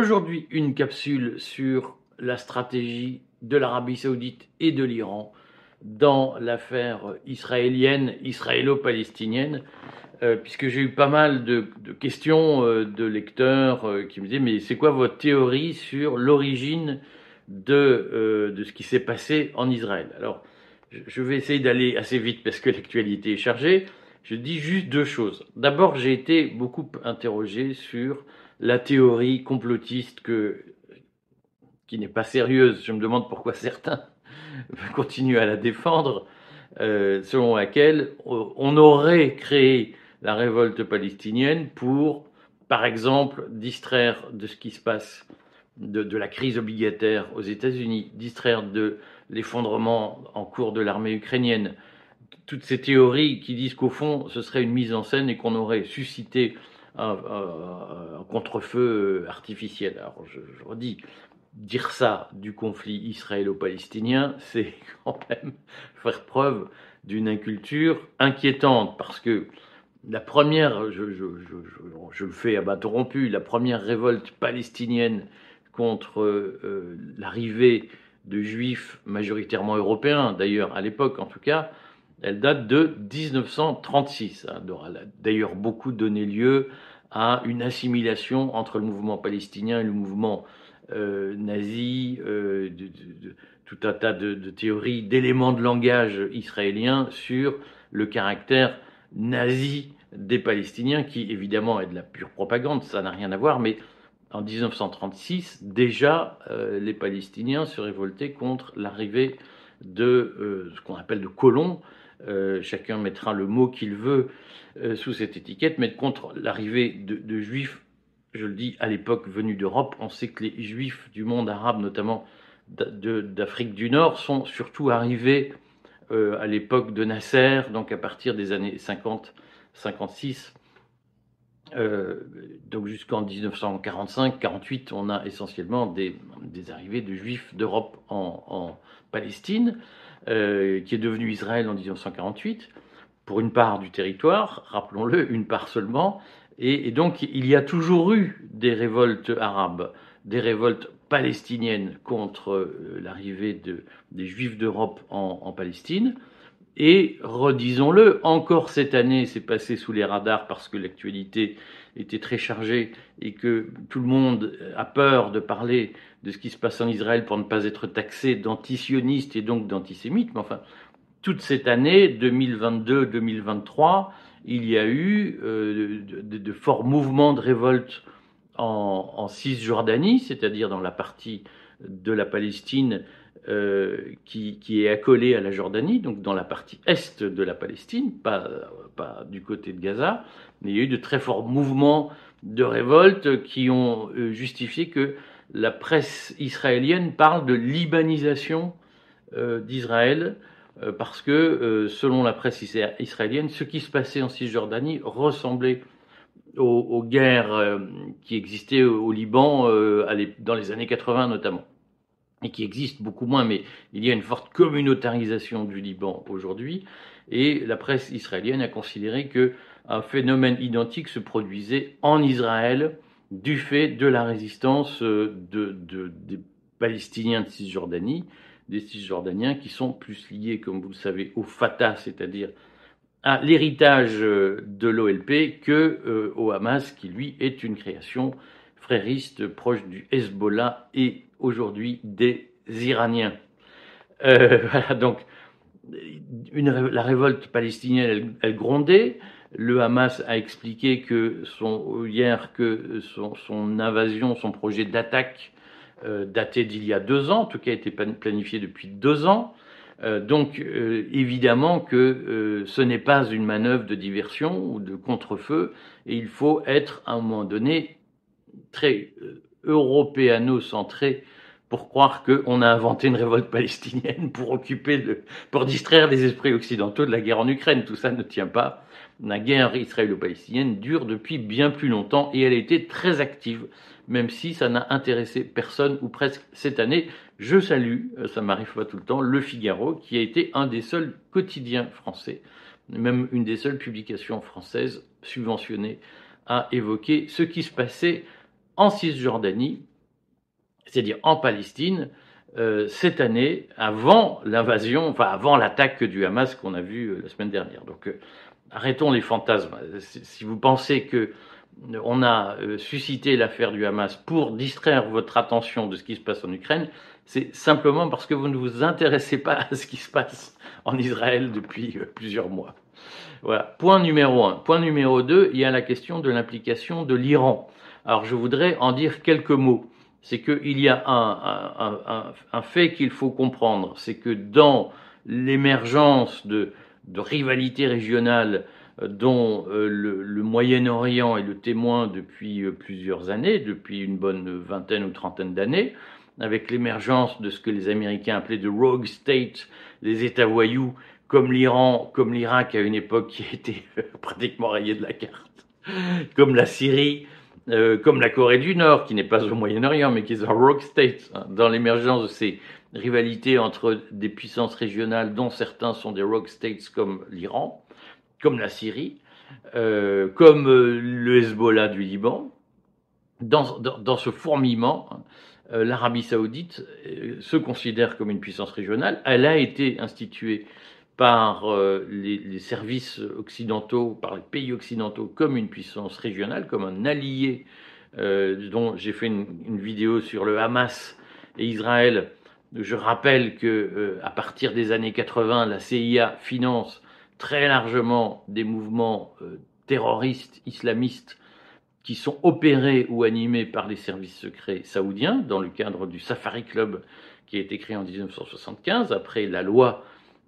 Aujourd'hui, une capsule sur la stratégie de l'Arabie saoudite et de l'Iran dans l'affaire israélienne, israélo-palestinienne, euh, puisque j'ai eu pas mal de, questions euh, de lecteurs euh, qui me disaient mais c'est quoi votre théorie sur l'origine de, de ce qui s'est passé en Israël? Alors, je vais essayer d'aller assez vite parce que l'actualité est chargée. Je dis juste deux choses. D'abord, j'ai été beaucoup interrogé sur la théorie complotiste qui n'est pas sérieuse. Je me demande pourquoi certains continuent à la défendre, euh, selon laquelle on aurait créé la révolte palestinienne pour, par exemple, distraire de ce qui se passe, de la crise obligataire aux États-Unis, distraire de l'effondrement en cours de l'armée ukrainienne, toutes ces théories qui disent qu'au fond, ce serait une mise en scène et qu'on aurait suscité un, contre-feu artificiel. Alors, je, redis, dire ça du conflit israélo-palestinien, c'est quand même faire preuve d'une inculture inquiétante, parce que la première, je, je, le fais à bâton rompu, la première révolte palestinienne contre euh, l'arrivée de juifs majoritairement européens, d'ailleurs à l'époque en tout cas, elle date de 1936. Elle aura d'ailleurs beaucoup donné lieu à une assimilation entre le mouvement palestinien et le mouvement euh, nazi, euh, tout un tas de, théories, d'éléments de langage israélien sur le caractère nazi des Palestiniens, qui évidemment est de la pure propagande, ça n'a rien à voir, mais en 1936, déjà, euh, les Palestiniens se révoltaient contre l'arrivée de ce qu'on appelle de colons, euh, chacun mettra le mot qu'il veut euh, sous cette étiquette, mais contre l'arrivée de, juifs, je le dis, à l'époque venus d'Europe. On sait que les juifs du monde arabe, notamment d'Afrique du Nord, sont surtout arrivés euh, à l'époque de Nasser, donc à partir des années 50, 56. donc jusqu'en 1945-48, on a essentiellement des, arrivées de juifs d'Europe en Palestine. Euh, qui est devenu Israël en 1948, pour une part du territoire, rappelons-le, une part seulement, et, donc il y a toujours eu des révoltes arabes, des révoltes palestiniennes contre euh, l'arrivée de, des Juifs d'Europe en, Palestine. Et redisons-le, encore cette année, c'est passé sous les radars parce que l'actualité était très chargée et que tout le monde a peur de parler de ce qui se passe en Israël pour ne pas être taxé d'antisioniste et donc d'antisémite. Mais enfin, toute cette année, 2022-2023, il y a eu euh, de, forts mouvements de révolte en Cisjordanie, c'est-à-dire dans la partie de la Palestine euh, qui, est accolée à la Jordanie, donc dans la partie est de la Palestine, pas, du côté de Gaza, mais il y a eu de très forts mouvements de révolte qui ont euh, justifié que la presse israélienne parle de libanisation euh, d'Israël, parce que, selon la presse israélienne, ce qui se passait en Cisjordanie ressemblait aux, guerres qui existaient au Liban dans les années 80 notamment, et qui existent beaucoup moins, mais il y a une forte communautarisation du Liban aujourd'hui, et la presse israélienne a considéré que un phénomène identique se produisait en Israël du fait de la résistance euh, de, des Palestiniens de Cisjordanie, des Cisjordaniens qui sont plus liés, comme vous le savez, au Fatah, c'est-à-dire à l'héritage euh, de l'OLP, que euh, au Hamas, qui lui est une création frériste proche du Hezbollah et aujourd'hui des Iraniens. voilà, donc la révolte palestinienne, elle grondait. Le Hamas a expliqué que son, hier que son, invasion, son projet d'attaque euh, datait d'il y a deux ans, en tout cas été planifié depuis deux ans. Euh, donc euh, évidemment que ce n'est pas une manœuvre de diversion ou de contre-feu, et il faut être à un moment donné très européano-centré pour croire qu'on a inventé une révolte palestinienne pour occuper, pour distraire les esprits occidentaux de la guerre en Ukraine. Tout ça ne tient pas la guerre israélo-palestinienne dure depuis bien plus longtemps et elle a été très active, même si ça n'a intéressé personne ou presque cette année. Je salue, euh, ça m'arrive pas tout le temps, Le Figaro, qui a été un des seuls quotidiens français, même une des seules publications françaises subventionnées à évoquer ce qui se passait en Cisjordanie, c'est-à-dire en Palestine, euh, cette année, avant l'invasion, enfin avant l'attaque du Hamas qu'on a vu euh, la semaine dernière. Donc euh, arrêtons les fantasmes. Si vous pensez que on a suscité l'affaire du Hamas pour distraire votre attention de ce qui se passe en Ukraine, c'est simplement parce que vous ne vous intéressez pas à ce qui se passe en Israël depuis plusieurs mois. Voilà. Point numéro un. Point numéro deux, il y a la question de l'implication de l'Iran. Alors je voudrais en dire quelques mots. C'est qu'il y a un, fait qu'il faut comprendre, c'est que dans l'émergence de, rivalités régionales euh, dont euh, le, Moyen-Orient est le témoin depuis euh, plusieurs années, depuis une bonne vingtaine ou trentaine d'années, avec l'émergence de ce que les Américains appelaient de rogue state, les États voyous, comme l'Iran, comme l'Irak à une époque qui était pratiquement rayé de la carte, comme la Syrie, euh, comme la Corée du Nord, qui n'est pas au Moyen-Orient, mais qui est un rogue state, hein, dans l'émergence de ces rivalités entre des puissances régionales, dont certains sont des rogue states comme l'Iran, comme la Syrie, euh, comme euh, le Hezbollah du Liban. Dans, dans, ce fourmillement, hein, l'Arabie saoudite se considère comme une puissance régionale. Elle a été instituée par euh, les, services occidentaux, par les pays occidentaux comme une puissance régionale, comme un allié euh, dont j'ai fait une, vidéo sur le Hamas et Israël. Je rappelle que euh, à partir des années 80, la CIA finance très largement des mouvements terroristes islamistes qui sont opérés ou animés par les services secrets saoudiens dans le cadre du Safari Club qui a été créé en 1975 après la loi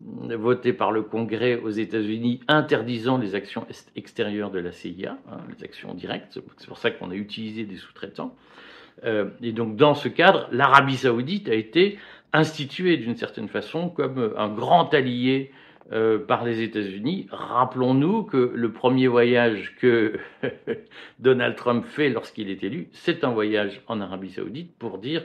voté par le Congrès aux États-Unis interdisant les actions extérieures de la CIA, hein, les actions directes. C'est pour ça qu'on a utilisé des sous-traitants. Euh, et donc, dans ce cadre, l'Arabie saoudite a été instituée d'une certaine façon comme un grand allié euh, par les États-Unis. Rappelons-nous que le premier voyage que Donald Trump fait lorsqu'il est élu, c'est un voyage en Arabie saoudite pour dire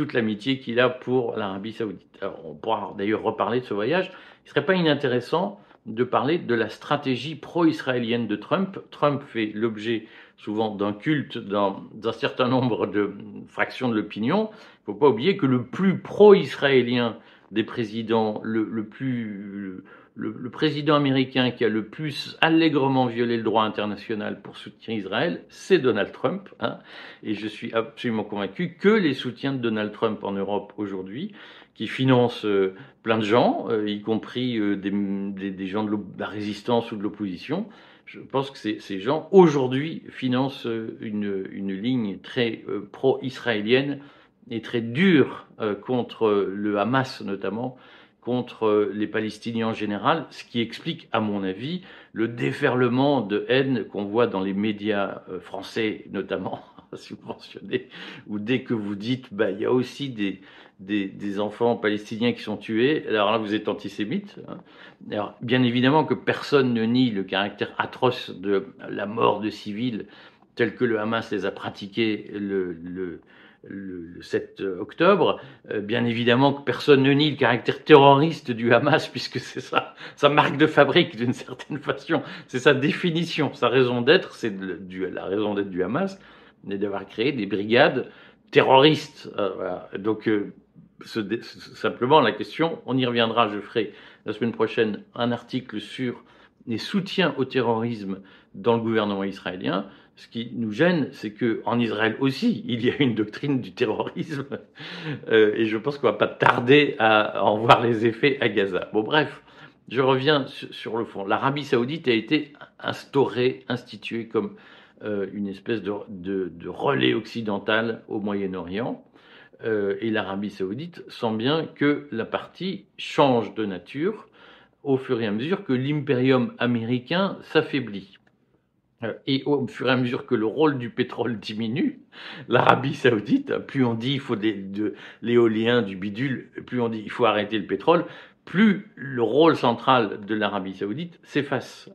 toute l'amitié qu'il a pour l'Arabie saoudite. On pourra d'ailleurs reparler de ce voyage. Il ne serait pas inintéressant de parler de la stratégie pro-israélienne de Trump. Trump fait l'objet souvent d'un culte dans un certain nombre de fractions de l'opinion. Il ne faut pas oublier que le plus pro-israélien des présidents, le plus le, président américain qui a le plus allègrement violé le droit international pour soutenir Israël, c'est Donald Trump. Hein. et je suis absolument convaincu que les soutiens de Donald Trump en Europe aujourd'hui, qui financent euh, plein de gens, euh, y compris euh, des, gens de, la résistance ou de l'opposition, je pense que ces, gens aujourd'hui financent une, une, ligne très pro-israélienne et très dure contre le Hamas notamment contre les Palestiniens en général, ce qui explique, à mon avis, le déferlement de haine qu'on voit dans les médias euh, français, notamment, mentionnez, où dès que vous dites, bah, il y a aussi des, des, enfants palestiniens qui sont tués, alors là, vous êtes antisémite. Hein. Alors, bien évidemment que personne ne nie le caractère atroce de la mort de civils tel que le Hamas les a pratiqués le le, 7 octobre. Euh, bien évidemment que personne ne nie le caractère terroriste du Hamas, puisque c'est sa marque de fabrique d'une certaine façon, c'est sa définition, sa raison d'être, c'est la raison d'être du Hamas, c'est d'avoir créé des brigades terroristes. Euh, Donc, euh, simplement la question, on y reviendra, je ferai la semaine prochaine un article sur les soutiens au terrorisme dans le gouvernement israélien. Ce qui nous gêne, c'est que en Israël aussi, il y a une doctrine du terrorisme, euh, et je pense qu'on va pas tarder à en voir les effets à Gaza. Bon, bref, je reviens sur, le fond. L'Arabie Saoudite a été instaurée, instituée comme euh, une espèce de, relais occidental au Moyen-Orient. Euh, et l'Arabie Saoudite sent bien que la partie change de nature au fur et à mesure que l'impérium américain s'affaiblit. Euh, et au fur et à mesure que le rôle du pétrole diminue, l'Arabie saoudite, plus on dit il faut de l'éolien, du bidule, plus on dit il faut arrêter le pétrole, plus le rôle central de l'Arabie saoudite s'efface.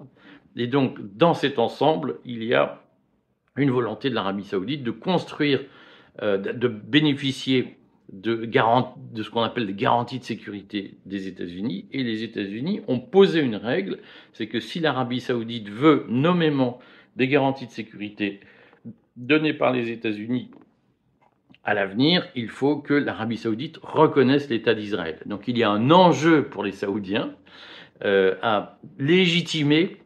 Et donc, dans cet ensemble, il y a une volonté de l'Arabie saoudite de construire, euh, de bénéficier de, de ce qu'on appelle des garanties de sécurité des États-Unis. Et les États-Unis ont posé une règle, c'est que si l'Arabie saoudite veut nommément des garanties de sécurité donné par les États-Unis à l'avenir, il faut que l'Arabie saoudite reconnaisse l'État d'Israël. Donc il y a un enjeu pour les Saoudiens euh, à légitimer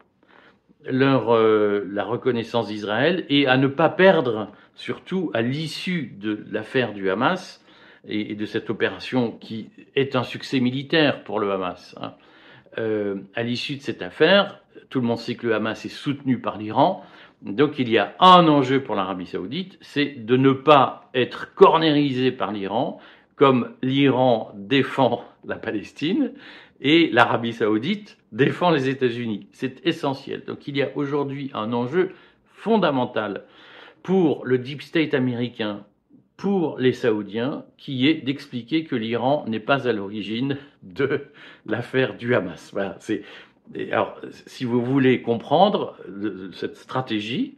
euh, la reconnaissance d'Israël et à ne pas perdre, surtout à l'issue de l'affaire du Hamas et, de cette opération qui est un succès militaire pour le Hamas. Hein. Euh, à l'issue de cette affaire, tout le monde sait que le Hamas est soutenu par l'Iran. Donc il y a un enjeu pour l'Arabie saoudite, c'est de ne pas être cornérisé par l'Iran, comme l'Iran défend la Palestine et l'Arabie saoudite défend les États-Unis. C'est essentiel. Donc il y a aujourd'hui un enjeu fondamental pour le deep state américain, pour les Saoudiens, qui est d'expliquer que l'Iran n'est pas à l'origine de l'affaire du Hamas. Voilà, c'est alors, si vous voulez comprendre cette stratégie,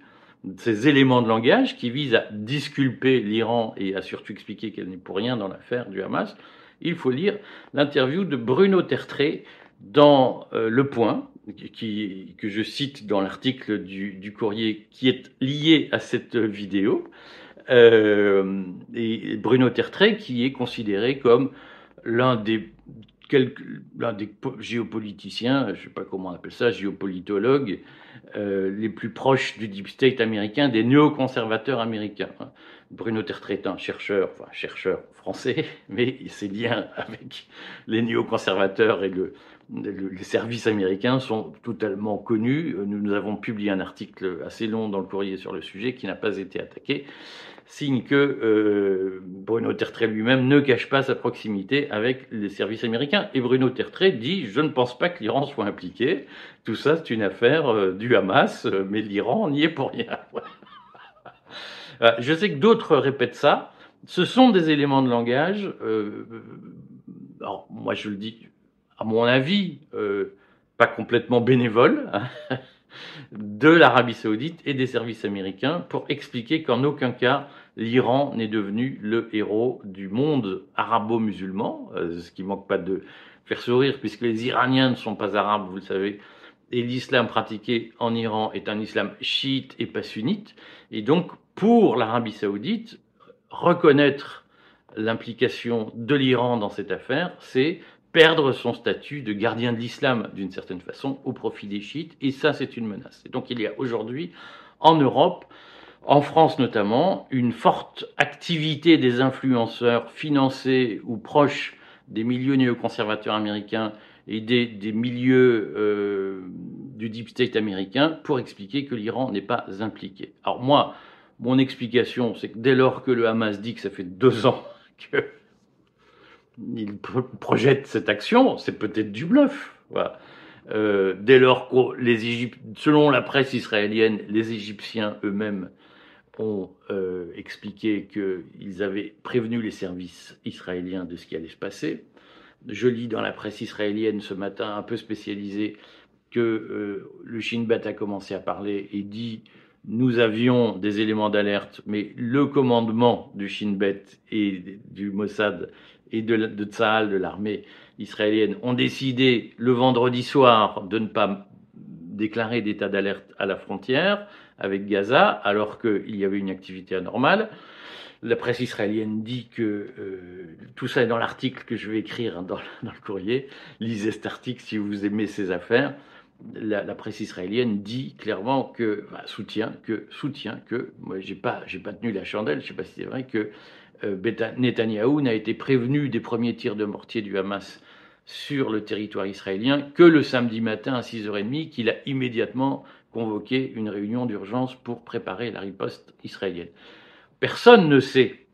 ces éléments de langage qui visent à disculper l'Iran et à surtout expliquer qu'elle n'est pour rien dans l'affaire du Hamas, il faut lire l'interview de Bruno Tertré dans euh, Le Point, que je cite dans l'article du, du, courrier qui est lié à cette vidéo. Euh, et Bruno Tertré qui est considéré comme l'un des l'un des géopoliticiens, je ne sais pas comment on appelle ça, géopolitologues, euh, les plus proches du deep state américain, des néoconservateurs américains. Hein. Bruno Tertrais est un chercheur, enfin chercheur français, mais ses liens avec les néoconservateurs et le, les services américains sont totalement connus. Nous, nous avons publié un article assez long dans le courrier sur le sujet qui n'a pas été attaqué signe que euh, Bruno Tertrais lui-même ne cache pas sa proximité avec les services américains. Et Bruno Tertrais dit Je ne pense pas que l'Iran soit impliqué. Tout ça, c'est une affaire euh, du Hamas, euh, mais l'Iran n'y est pour rien. Je sais que d'autres répètent ça. Ce sont des éléments de langage. alors, moi, je le dis, à mon avis, pas complètement bénévole. Hein, de l'Arabie saoudite et des services américains pour expliquer qu'en aucun cas l'Iran n'est devenu le héros du monde arabo-musulman, euh, ce qui manque pas de faire sourire puisque les Iraniens ne sont pas arabes, vous le savez, et l'islam pratiqué en Iran est un islam chiite et pas sunnite. Et donc, pour l'Arabie saoudite, reconnaître l'implication de l'Iran dans cette affaire, c'est perdre son statut de gardien de l'islam d'une certaine façon au profit des chiites, et ça c'est une menace. Et donc il y a aujourd'hui en Europe, en France notamment, une forte activité des influenceurs financés ou proches des milieux néoconservateurs américains et des, des milieux euh, du deep state américain pour expliquer que l'Iran n'est pas impliqué. Alors moi, mon explication, c'est que dès lors que le Hamas dit que ça fait deux ans que il projette cette action, c'est peut-être du bluff. Euh, dès lors que les selon la presse israélienne, les Égyptiens eux-mêmes ont euh, expliqué qu'ils avaient prévenu les services israéliens de ce qui allait se passer. Je lis dans la presse israélienne ce matin, un peu spécialisée, que euh, le Shin Bet a commencé à parler et dit nous avions des éléments d'alerte, mais le commandement du Shin Bet et du Mossad et de, de Tzahal, de l'armée israélienne, ont décidé le vendredi soir de ne pas déclarer d'état d'alerte à la frontière avec Gaza, alors qu'il y avait une activité anormale. La presse israélienne dit que euh, tout ça est dans l'article que je vais écrire dans, dans, le courrier. Lisez cet article si vous aimez ces affaires. La, presse israélienne dit clairement que soutient que soutient que moi j'ai pas j'ai pas tenu la chandelle. Je sais pas si c'est vrai que euh, Netanyahou n'a été prévenu des premiers tirs de mortier du Hamas sur le territoire israélien que le samedi matin à 6h30, qu'il a immédiatement convoqué une réunion d'urgence pour préparer la riposte israélienne. Personne ne sait.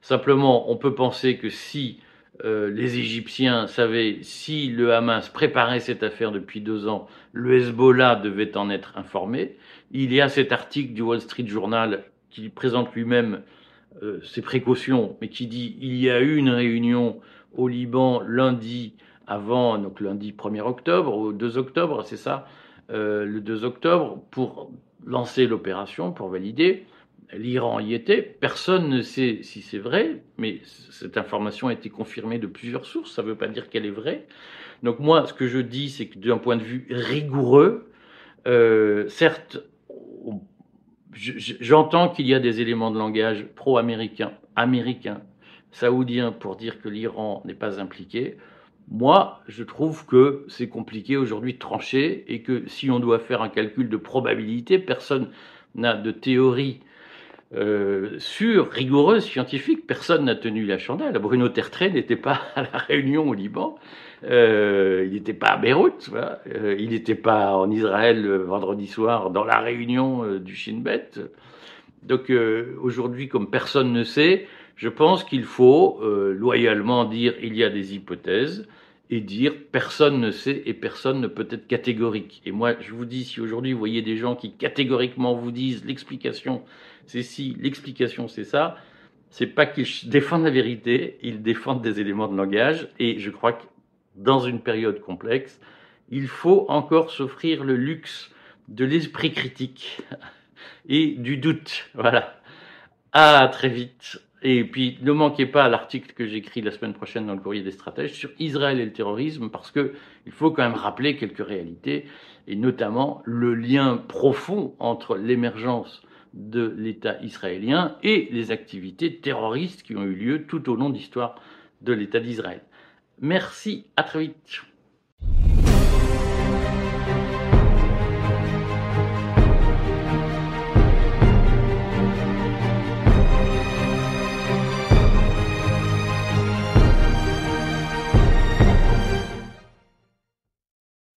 Simplement, on peut penser que si euh, les Égyptiens savaient, si le Hamas préparait cette affaire depuis deux ans, le Hezbollah devait en être informé. Il y a cet article du Wall Street Journal qui présente lui-même euh, ses précautions, mais qui dit il y a eu une réunion au Liban lundi avant, donc lundi 1er octobre, ou 2 octobre, c'est ça, euh, le 2 octobre, pour lancer l'opération, pour valider. L'Iran y était. Personne ne sait si c'est vrai, mais cette information a été confirmée de plusieurs sources. Ça ne veut pas dire qu'elle est vraie. Donc moi, ce que je dis, c'est que d'un point de vue rigoureux, euh, certes, j'entends qu'il y a des éléments de langage pro-américains, américains, saoudiens, pour dire que l'Iran n'est pas impliqué. Moi, je trouve que c'est compliqué aujourd'hui de trancher et que si on doit faire un calcul de probabilité, personne n'a de théorie euh, sûre, rigoureuse, scientifique. Personne n'a tenu la chandelle. Bruno Tertrais n'était pas à la Réunion au Liban. Euh, il n'était pas à Beyrouth. Euh, il n'était pas en Israël vendredi soir dans la réunion du Shin Bet. Donc aujourd'hui, comme personne ne sait, je pense qu'il faut loyalement dire il y a des hypothèses et dire personne ne sait et personne ne peut être catégorique. Et moi, je vous dis, si aujourd'hui vous voyez des gens qui catégoriquement vous disent l'explication c'est si, l'explication c'est ça, c'est pas qu'ils défendent la vérité, ils défendent des éléments de langage. Et je crois que dans une période complexe, il faut encore s'offrir le luxe de l'esprit critique et du doute. Voilà. À très vite. Et puis, ne manquez pas l'article que j'écris la semaine prochaine dans le courrier des stratèges sur Israël et le terrorisme, parce que il faut quand même rappeler quelques réalités, et notamment le lien profond entre l'émergence de l'État israélien et les activités terroristes qui ont eu lieu tout au long de l'histoire de l'État d'Israël. Merci, à très vite.